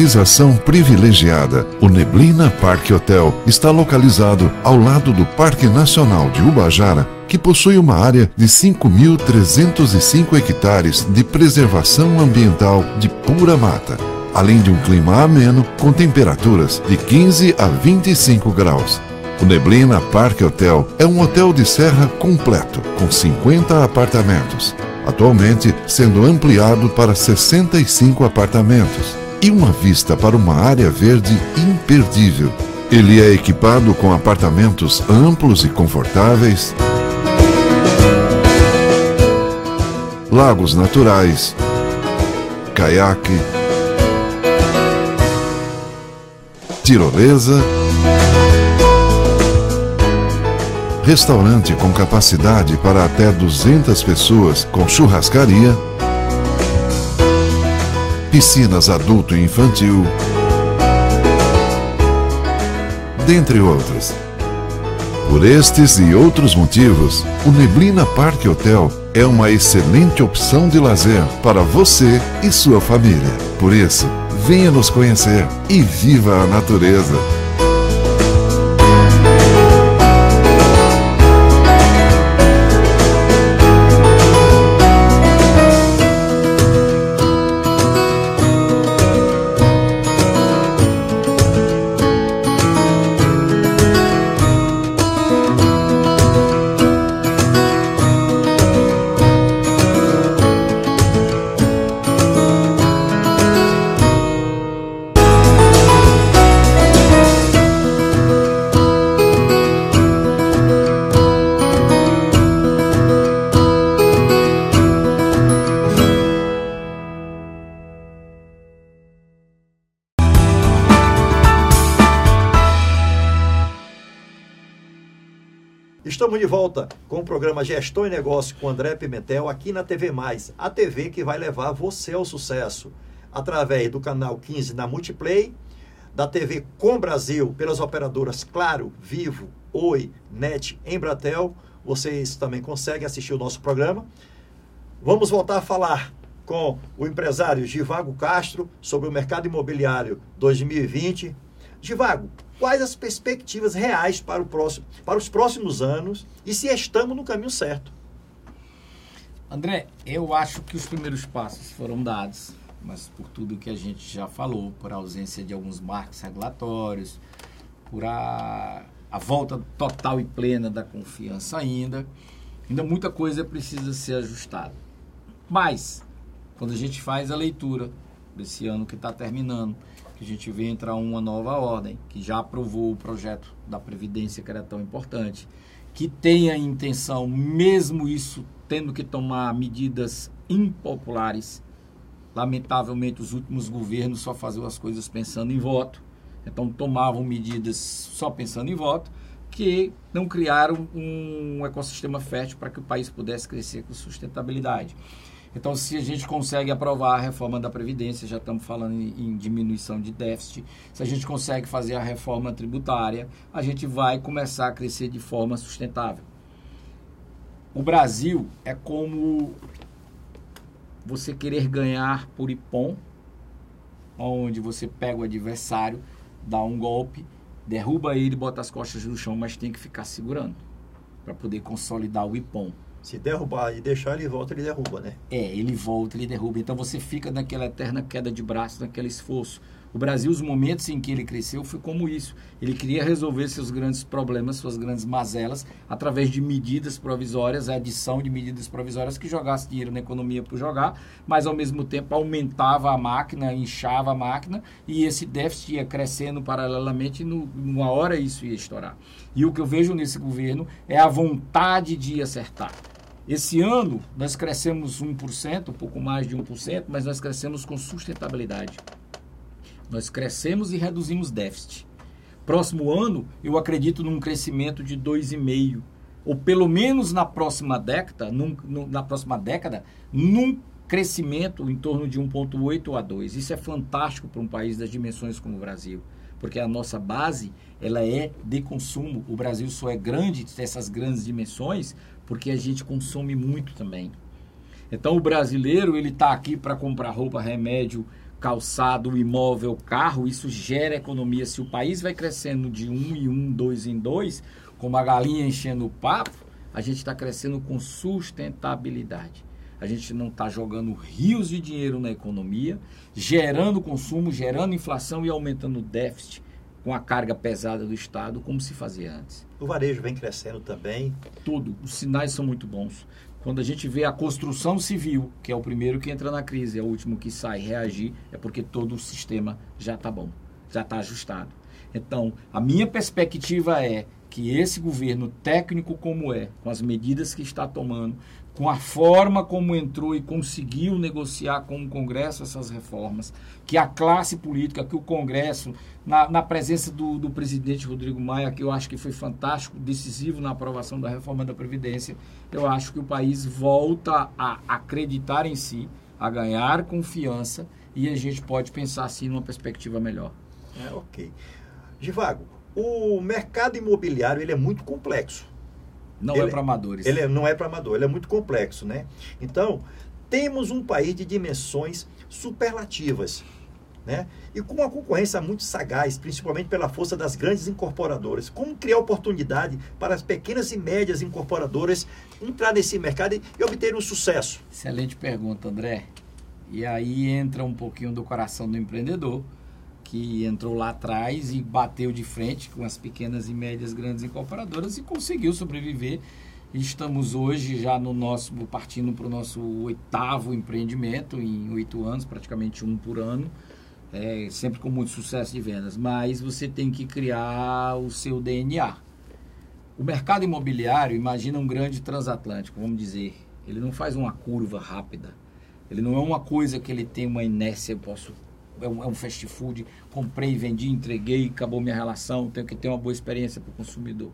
[SPEAKER 3] Localização privilegiada, o Neblina Parque Hotel está localizado ao lado do Parque Nacional de Ubajara, que possui uma área de 5.305 hectares de preservação ambiental de pura mata, além de um clima ameno com temperaturas de 15 a 25 graus. O Neblina Parque Hotel é um hotel de serra completo, com 50 apartamentos, atualmente sendo ampliado para 65 apartamentos e uma vista para uma área verde imperdível. Ele é equipado com apartamentos amplos e confortáveis, lagos naturais, caiaque, tirolesa, restaurante com capacidade para até 200 pessoas com churrascaria piscinas adulto e infantil, dentre outras. Por estes e outros motivos, o Neblina Park Hotel é uma excelente opção de lazer para você e sua família. Por isso, venha nos conhecer e viva a natureza.
[SPEAKER 1] Programa Gestão e Negócio com André Pimentel aqui na TV Mais, a TV que vai levar você ao sucesso através do canal 15 na Multiplay, da TV Com Brasil pelas operadoras Claro, Vivo, Oi, Net, Embratel. Vocês também conseguem assistir o nosso programa. Vamos voltar a falar com o empresário Givago Castro sobre o mercado imobiliário 2020. Givago, quais as perspectivas reais para, o próximo, para os próximos anos e se estamos no caminho certo.
[SPEAKER 2] André, eu acho que os primeiros passos foram dados, mas por tudo que a gente já falou, por ausência de alguns marcos regulatórios, por a, a volta total e plena da confiança ainda, ainda muita coisa precisa ser ajustada. Mas, quando a gente faz a leitura desse ano que está terminando, que a gente vê entrar uma nova ordem, que já aprovou o projeto da Previdência, que era tão importante, que tem a intenção, mesmo isso tendo que tomar medidas impopulares, lamentavelmente os últimos governos só faziam as coisas pensando em voto, então tomavam medidas só pensando em voto, que não criaram um ecossistema fértil para que o país pudesse crescer com sustentabilidade. Então, se a gente consegue aprovar a reforma da Previdência, já estamos falando em, em, diminuição de déficit, se a gente consegue fazer a reforma tributária, a gente vai começar a crescer de forma sustentável. O Brasil é como você querer ganhar por ipom, onde você pega o adversário, dá um golpe, derruba ele, bota as costas no chão, mas tem que ficar segurando para poder consolidar o ipom.
[SPEAKER 1] Se derrubar e deixar ele volta, ele derruba, né?
[SPEAKER 2] É, ele volta, ele derruba. Então você fica naquela eterna queda de braço, naquele esforço. O Brasil, os momentos em que ele cresceu, foi como isso. Ele queria resolver seus grandes problemas, suas grandes mazelas, através de medidas provisórias, a adição de medidas provisórias que jogasse dinheiro na economia por jogar, mas ao mesmo tempo aumentava a máquina, inchava a máquina, e esse déficit ia crescendo paralelamente, e numa hora isso ia estourar. E o que eu vejo nesse governo é a vontade de acertar. Esse ano nós crescemos 1%, um pouco mais de 1%, mas nós crescemos com sustentabilidade. Nós crescemos e reduzimos déficit. Próximo ano, eu acredito num crescimento de 2,5%, ou pelo menos na próxima década, num, num, na próxima década, num crescimento em torno de 1,8 a 2. Isso é fantástico para um país das dimensões como o Brasil, porque a nossa base ela é de consumo. O Brasil só é grande, dessas grandes dimensões, porque a gente consome muito também. Então o brasileiro ele está aqui para comprar roupa, remédio, calçado, imóvel, carro, isso gera economia. Se o país vai crescendo de um em um, dois em dois, como a galinha enchendo o papo, a gente está crescendo com sustentabilidade. A gente não está jogando rios de dinheiro na economia, gerando consumo, gerando inflação e aumentando o déficit com a carga pesada do Estado, como se fazia antes.
[SPEAKER 1] O varejo vem crescendo também.
[SPEAKER 2] Tudo. Os sinais são muito bons. Quando a gente vê a construção civil, que é o primeiro que entra na crise, é o último que sai, reagir, é porque todo o sistema já está bom, já está ajustado. Então, a minha perspectiva é que esse governo técnico como é, com as medidas que está tomando, com a forma como entrou e conseguiu negociar com o Congresso essas reformas, que a classe política, que o Congresso, na, na presença do, do, presidente Rodrigo Maia, que eu acho que foi fantástico, decisivo na aprovação da reforma da Previdência, eu acho que o país volta a acreditar em si, a ganhar confiança e a gente pode pensar assim numa perspectiva melhor.
[SPEAKER 1] É, ok. Givago, o mercado imobiliário ele é muito complexo
[SPEAKER 2] não é ele, é para amadores.
[SPEAKER 1] Ele não é para amador, ele é muito complexo, né? Então, temos um país de dimensões superlativas, né? E com uma concorrência muito sagaz, principalmente pela força das grandes incorporadoras. Como criar oportunidade para as pequenas e médias incorporadoras entrar nesse mercado e, e obter um sucesso?
[SPEAKER 2] Excelente pergunta, André. E aí entra um pouquinho do coração do empreendedor que entrou lá atrás e bateu de frente com as pequenas e médias grandes incorporadoras e conseguiu sobreviver. Estamos hoje já no nosso, partindo para o nosso oitavo empreendimento em oito anos, praticamente um por ano, é, sempre com muito sucesso de vendas. Mas você tem que criar o seu DNA. O mercado imobiliário, imagina um grande transatlântico, vamos dizer, ele não faz uma curva rápida. Ele não é uma coisa que ele tem uma inércia, eu posso é um, é um fast food, comprei, vendi, entreguei, acabou minha relação, tenho que ter uma boa experiência para o consumidor.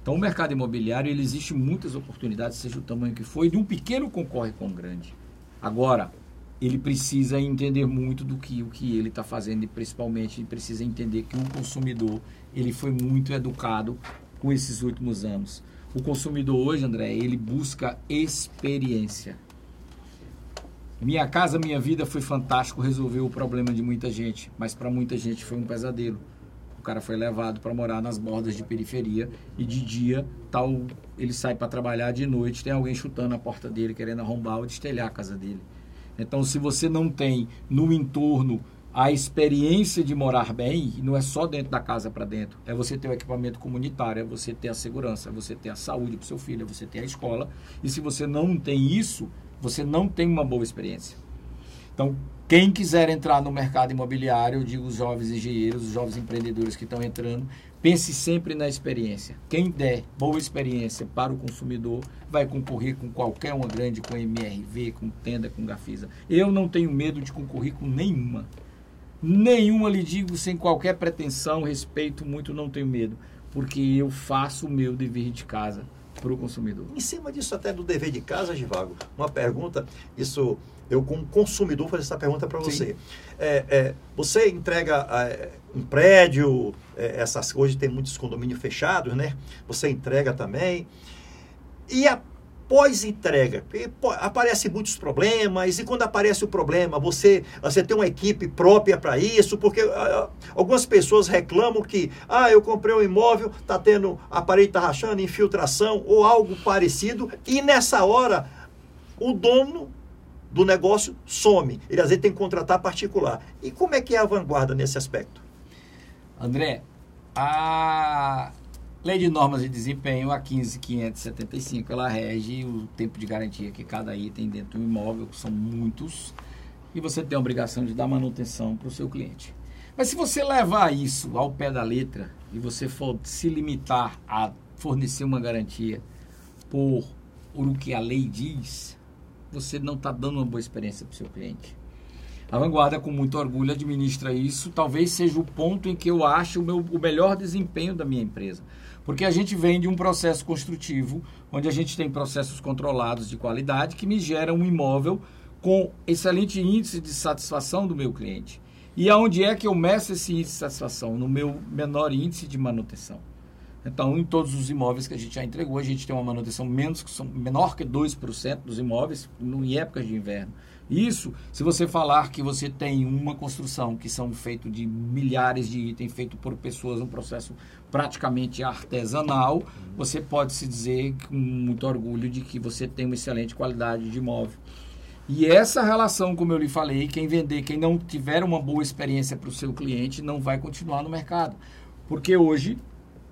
[SPEAKER 2] Então, o mercado imobiliário, ele existe muitas oportunidades, seja o tamanho que for, e de um pequeno concorre com um grande. Agora, ele precisa entender muito do que o que ele está fazendo e principalmente ele precisa entender que o consumidor ele foi muito educado com esses últimos anos. O consumidor hoje, André, ele busca experiência. Minha casa, minha vida foi fantástico, resolveu o problema de muita gente, mas para muita gente foi um pesadelo. O cara foi levado para morar nas bordas de periferia e de dia tal ele sai para trabalhar, de noite tem alguém chutando a porta dele, querendo arrombar ou destelhar a casa dele. Então, se você não tem no entorno a experiência de morar bem, não é só dentro da casa para dentro, é você ter o equipamento comunitário, é você ter a segurança, é você ter a saúde para seu filho, é você ter a escola. E se você não tem isso, você não tem uma boa experiência. Então, quem quiser entrar no mercado imobiliário, eu digo os jovens engenheiros, os jovens empreendedores que estão entrando, pense sempre na experiência. Quem der boa experiência para o consumidor vai concorrer com qualquer uma grande, com MRV, com Tenda, com Gafisa. Eu não tenho medo de concorrer com nenhuma. Nenhuma lhe digo sem qualquer pretensão, respeito muito, não tenho medo, porque eu faço o meu dever de casa para o consumidor.
[SPEAKER 1] Em cima disso até do dever de casa, Givago, uma pergunta, isso eu como consumidor fazer essa pergunta para você. É, é, você entrega é, um prédio, é, essas hoje tem muitos condomínios fechados, né? Você entrega também. E a pós-entrega. Aparecem muitos problemas, e quando aparece o problema, você, você tem uma equipe própria para isso, porque uh, algumas pessoas reclamam que, ah, eu comprei um imóvel, está tendo, a parede está rachando, infiltração ou algo parecido, e nessa hora o dono do negócio some. Ele às vezes tem que contratar particular. E como é que é a vanguarda nesse aspecto?
[SPEAKER 2] André, a Lei de Normas de Desempenho, a 15575, ela rege o tempo de garantia que cada item dentro do imóvel, que são muitos, e você tem a obrigação de dar manutenção para o seu cliente. Mas se você levar isso ao pé da letra e você for se limitar a fornecer uma garantia por, o que a lei diz, você não está dando uma boa experiência para o seu cliente. A Vanguarda, com muito orgulho, administra isso. Talvez seja o ponto em que eu acho o, meu, o melhor desempenho da minha empresa. Porque a gente vem de um processo construtivo, onde a gente tem processos controlados de qualidade que me geram um imóvel com excelente índice de satisfação do meu cliente. E aonde é que eu meço esse índice de satisfação? No meu menor índice de manutenção. Então, em todos os imóveis que a gente já entregou, a gente tem uma manutenção menos, menor que 2% dos imóveis em épocas de inverno. Isso, se você falar que você tem uma construção que são feito de milhares de itens, feito por pessoas, um processo praticamente artesanal, você pode se dizer com muito orgulho de que você tem uma excelente qualidade de imóvel. E essa relação, como eu lhe falei, quem vender, quem não tiver uma boa experiência para o seu cliente, não vai continuar no mercado. Porque hoje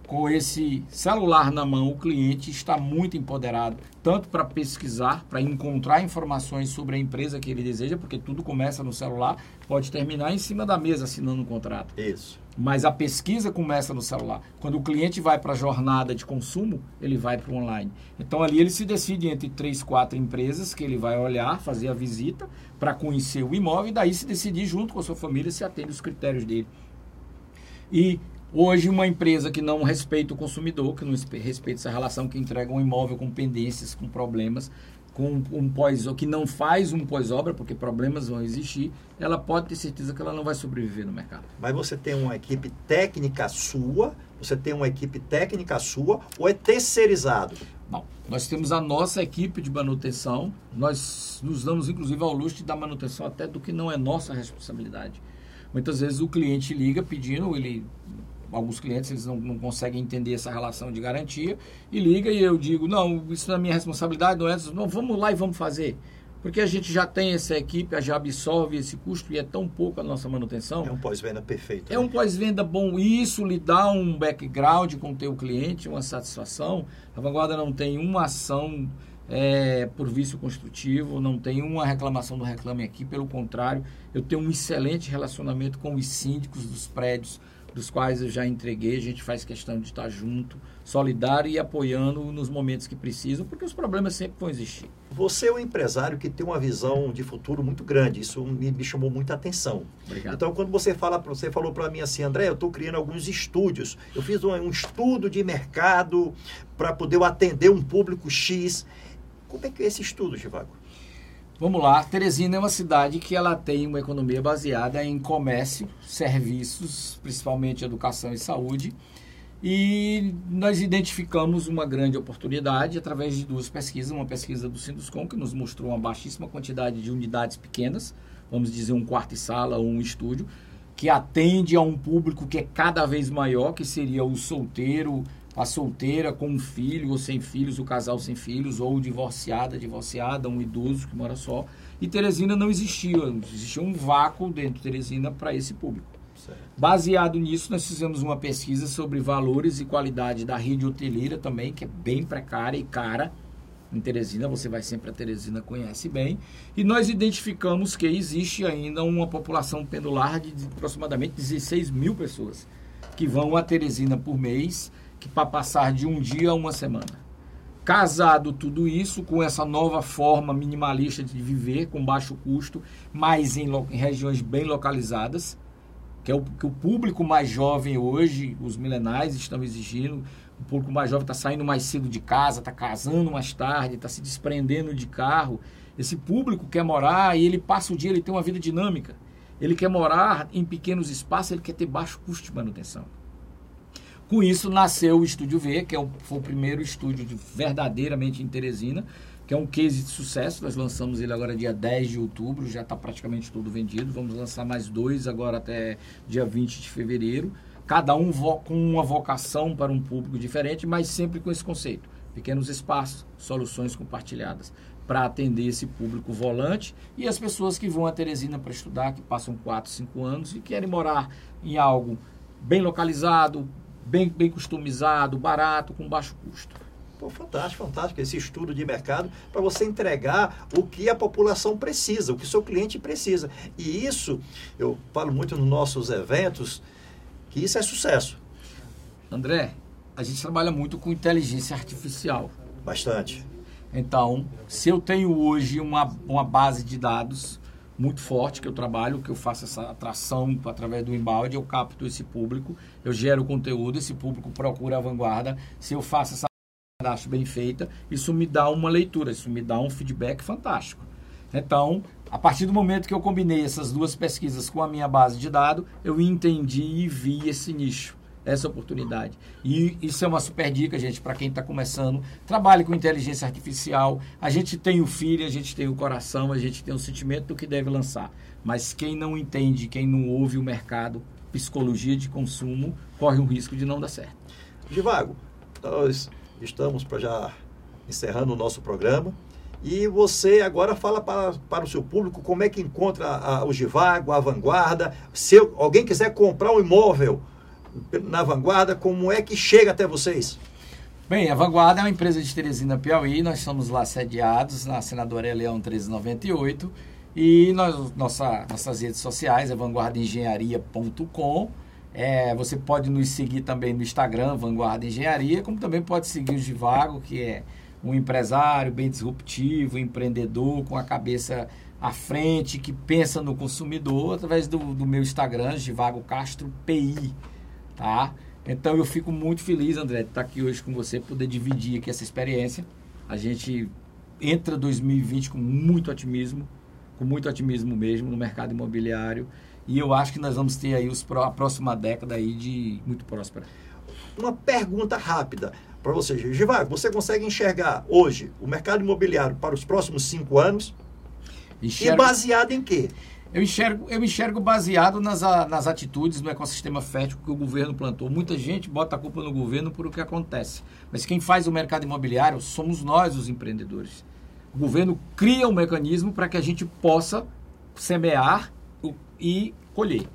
[SPEAKER 2] com esse celular na mão, o cliente está muito empoderado, tanto para pesquisar, para encontrar informações sobre a empresa que ele deseja, porque tudo começa no celular, pode terminar em cima da mesa assinando um contrato.
[SPEAKER 1] Isso.
[SPEAKER 2] Mas a pesquisa começa no celular. Quando o cliente vai para a jornada de consumo, ele vai para o online. Então ali ele se decide entre três, quatro empresas que ele vai olhar, fazer a visita para conhecer o imóvel e daí se decidir junto com a sua família se atende os critérios dele. E Hoje, uma empresa que não respeita o consumidor, que não respeita essa relação, que entrega um imóvel com pendências, com problemas, com um pós ou que não faz um pós-obra, porque problemas vão existir, ela pode ter certeza que ela não vai sobreviver no mercado.
[SPEAKER 1] Mas você tem uma equipe técnica sua, você tem uma equipe técnica sua ou é terceirizado?
[SPEAKER 2] Bom, nós temos a nossa equipe de manutenção, nós nos damos inclusive ao luxo de dar manutenção até do que não é nossa responsabilidade. Muitas vezes o cliente liga pedindo, ele alguns clientes eles não, não conseguem entender essa relação de garantia e liga e eu digo, não, isso não é minha responsabilidade, não é, não, vamos lá e vamos fazer. Porque a gente já tem essa equipe, já absorve esse custo e é tão pouco a nossa manutenção.
[SPEAKER 1] É um pós-venda perfeito.
[SPEAKER 2] É né? um pós-venda bom. E isso lhe dá um background com o teu cliente, uma satisfação. A Vanguarda não tem uma ação é, por vício construtivo, não tem uma reclamação do Reclame Aqui. Pelo contrário, eu tenho um excelente relacionamento com os síndicos dos prédios dos quais eu já entreguei. A gente faz questão de estar junto, solidário e apoiando nos momentos que precisam, porque os problemas sempre vão existir.
[SPEAKER 1] Você é um empresário que tem uma visão de futuro muito grande. Isso me, me chamou muita atenção.
[SPEAKER 2] Obrigado.
[SPEAKER 1] Então, quando você fala, você falou para mim assim, André, eu estou criando alguns estúdios. Eu fiz um, um estudo de mercado para poder atender um público X. Como é que é esse estudo, Givago?
[SPEAKER 2] Vamos lá, Teresina é uma cidade que ela tem uma economia baseada em comércio, serviços, principalmente educação e saúde. E nós identificamos uma grande oportunidade através de duas pesquisas, uma pesquisa do Sinduscom que nos mostrou uma baixíssima quantidade de unidades pequenas, vamos dizer um quarto e sala ou um estúdio, que atende a um público que é cada vez maior, que seria o solteiro, a solteira com um filho ou sem filhos, o casal sem filhos, ou divorciada, divorciada, um idoso que mora só. E Teresina não existia, existia um vácuo dentro de Teresina para esse público. Certo. Baseado nisso, nós fizemos uma pesquisa sobre valores e qualidade da rede hoteleira também, que é bem precária e cara. Em Teresina, você vai sempre a Teresina, conhece bem. E nós identificamos que existe ainda uma população pendular de aproximadamente 16 mil pessoas que vão a Teresina por mês que para passar de um dia a uma semana. Casado tudo isso com essa nova forma minimalista de viver, com baixo custo, mas em, em regiões bem localizadas, que é o que o público mais jovem hoje, os milenais estão exigindo. O público mais jovem está saindo mais cedo de casa, está casando mais tarde, está se desprendendo de carro. Esse público quer morar e ele passa o dia, ele tem uma vida dinâmica. Ele quer morar em pequenos espaços, ele quer ter baixo custo de manutenção. Com isso nasceu o Estúdio V, que é o, foi o primeiro estúdio de, verdadeiramente em Teresina, que é um case de sucesso. Nós lançamos ele agora dia 10 de outubro, já está praticamente todo vendido. Vamos lançar mais dois agora até dia 20 de fevereiro. Cada um com uma vocação para um público diferente, mas sempre com esse conceito. Pequenos espaços, soluções compartilhadas para atender esse público volante e as pessoas que vão a Teresina para estudar, que passam 4, 5 anos e querem morar em algo bem localizado, bem, bem customizado, barato, com baixo custo.
[SPEAKER 1] Pô, fantástico, fantástico esse estudo de mercado para você entregar o que a população precisa, o que o seu cliente precisa. E isso, eu falo muito nos nossos eventos, que isso é sucesso.
[SPEAKER 2] André, a gente trabalha muito com inteligência artificial.
[SPEAKER 1] Bastante.
[SPEAKER 2] Então, se eu tenho hoje uma, uma base de dados muito forte que eu trabalho, que eu faço essa atração através do embalde, eu capto esse público, eu gero conteúdo, esse público procura a vanguarda. Se eu faço essa cadastro bem feita, isso me dá uma leitura, isso me dá um feedback fantástico. Então, a partir do momento que eu combinei essas duas pesquisas com a minha base de dados, eu entendi e vi esse nicho. essa oportunidade. E isso é uma super dica, gente, para quem está começando. Trabalhe com inteligência artificial. A gente tem o filho, a gente tem o coração, a gente tem o sentimento do que deve lançar. Mas quem não entende, quem não ouve o mercado, psicologia de consumo, corre o risco de não dar certo.
[SPEAKER 1] Givago, nós estamos para já encerrando o nosso programa. E você agora fala para, para o seu público como é que encontra a, o Givago, a Vanguarda. Se alguém quiser comprar um imóvel na Vanguarda, como é que chega até vocês?
[SPEAKER 2] Bem, a Vanguarda é uma empresa de Teresina, Piauí. Nós estamos lá sediados na Senadora Leão 1398. E nós, nossa, nossas redes sociais é vanguardaengenharia.com. É, você pode nos seguir também no Instagram, Vanguarda Engenharia, como também pode seguir o Givago, que é um empresário bem disruptivo, empreendedor, com a cabeça à frente, que pensa no consumidor, através do, do meu Instagram, Givago Castro PI, tá? Então eu fico muito feliz, André, de estar aqui hoje com você, poder dividir aqui essa experiência. A gente entra 2020 com muito otimismo, com muito otimismo mesmo no mercado imobiliário. E eu acho que nós vamos ter aí os, a próxima década aí de muito próspera.
[SPEAKER 1] Uma pergunta rápida para você, Givago. Você consegue enxergar hoje o mercado imobiliário para os próximos cinco anos? Enxergo... E baseado em quê?
[SPEAKER 2] Eu enxergo, eu enxergo baseado nas, nas atitudes do ecossistema fértil que o governo plantou. Muita gente bota a culpa no governo por o que acontece. Mas quem faz o mercado imobiliário somos nós, os empreendedores. O governo cria um mecanismo para que a gente possa semear e colher.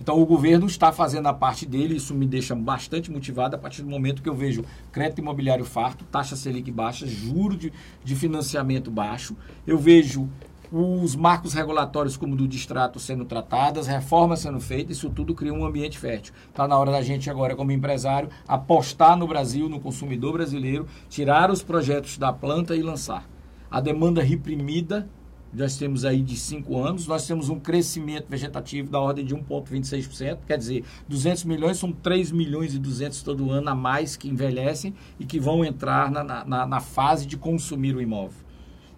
[SPEAKER 2] Então o governo está fazendo a parte dele, isso me deixa bastante motivado a partir do momento que eu vejo crédito imobiliário farto, taxa Selic baixa, juro de, de financiamento baixo, eu vejo os marcos regulatórios como do distrato sendo tratadas, reformas sendo feitas, isso tudo cria um ambiente fértil. Está na hora da gente agora, como empresário, apostar no Brasil, no consumidor brasileiro, tirar os projetos da planta e lançar a demanda reprimida, nós temos aí de 5 anos, nós temos um crescimento vegetativo da ordem de 1,26%, quer dizer, 200 milhões são 3 milhões e 200 todo ano a mais que envelhecem e que vão entrar na, na, na fase de consumir o imóvel.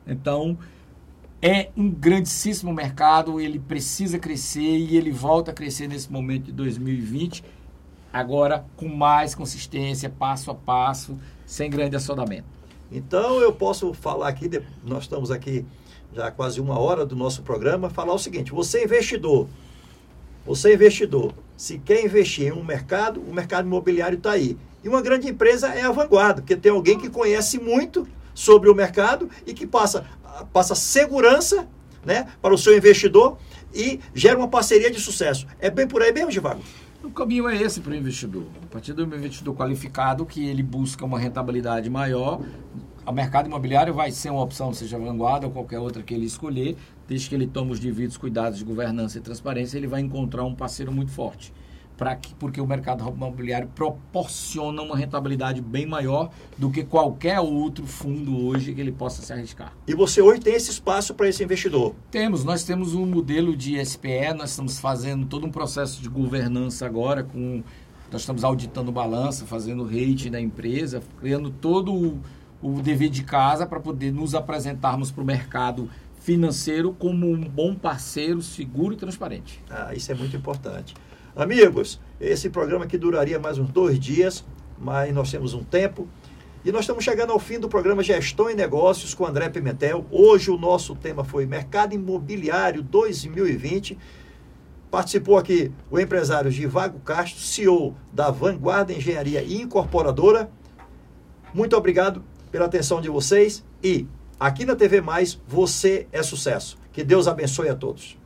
[SPEAKER 2] Então, é um grandíssimo mercado, ele precisa crescer e ele volta a crescer nesse momento de 2020, agora com mais consistência, passo a passo, sem grande assodamento.
[SPEAKER 1] Então eu posso falar aqui, nós estamos aqui já quase uma hora do nosso programa, falar o seguinte: você é investidor, você é investidor, se quer investir em um mercado, o mercado imobiliário está aí. E uma grande empresa é a vanguarda, porque tem alguém que conhece muito sobre o mercado e que passa, passa segurança né, para o seu investidor e gera uma parceria de sucesso. É bem por aí mesmo, Givago?
[SPEAKER 2] O caminho é esse para o investidor. A partir do investidor qualificado, que ele busca uma rentabilidade maior, o mercado imobiliário vai ser uma opção, seja vanguarda ou qualquer outra que ele escolher, desde que ele tome os devidos cuidados de governança e transparência, ele vai encontrar um parceiro muito forte que, porque o mercado imobiliário proporciona uma rentabilidade bem maior do que qualquer outro fundo hoje que ele possa se arriscar.
[SPEAKER 1] E você hoje tem esse espaço para esse investidor?
[SPEAKER 2] Temos, nós temos um modelo de SPE, nós estamos fazendo todo um processo de governança agora com nós estamos auditando balança, fazendo rate da empresa, criando todo o, o dever de casa para poder nos apresentarmos para o mercado financeiro como um bom parceiro, seguro e transparente.
[SPEAKER 1] Ah, isso é muito importante. Amigos, esse programa aqui duraria mais uns dois dias, mas nós temos um tempo. E nós estamos chegando ao fim do programa Gestão e Negócios com André Pimentel. Hoje o nosso tema foi Mercado Imobiliário 2020. Participou aqui o empresário Givago Castro, CEO da Vanguarda Engenharia e Incorporadora. Muito obrigado pela atenção de vocês e aqui na TV Mais, você é sucesso. Que Deus abençoe a todos.